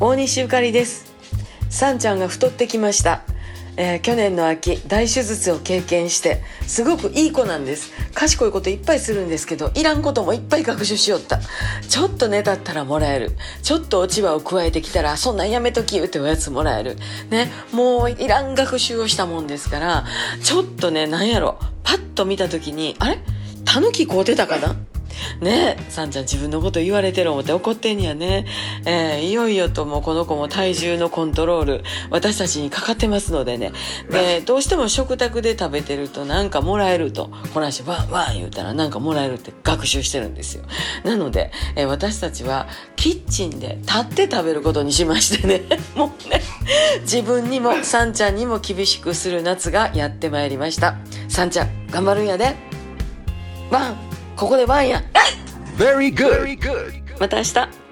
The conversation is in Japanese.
大西ゆかりです。さんちゃんが太ってきました、えー去年の秋大手術を経験してすごくいい子なんです。賢いこといっぱいするんですけどいらんこともいっぱい学習しよった。ちょっとねだったらもらえる。ちょっと落ち葉を加えてきたらそんなんやめとき言うておやつもらえる。ねもういらん学習をしたもんですからちょっとねなんやろ。パッと見た時にあれ？タヌキ買うてたかな？ねえ、さんちゃん自分のこと言われてる思って怒ってんやね。えーいよいよともうこの子も体重のコントロール、私たちにかかってますのでね。で、どうしても食卓で食べてるとなんかもらえると、こないしワンワン言うたらなんかもらえるって学習してるんですよ。なので、えー私たちはキッチンで立って食べることにしましてね。もうね、自分にもさんちゃんにも厳しくする夏がやってまいりました。さんちゃん、頑張るんやで。ワンまた明日。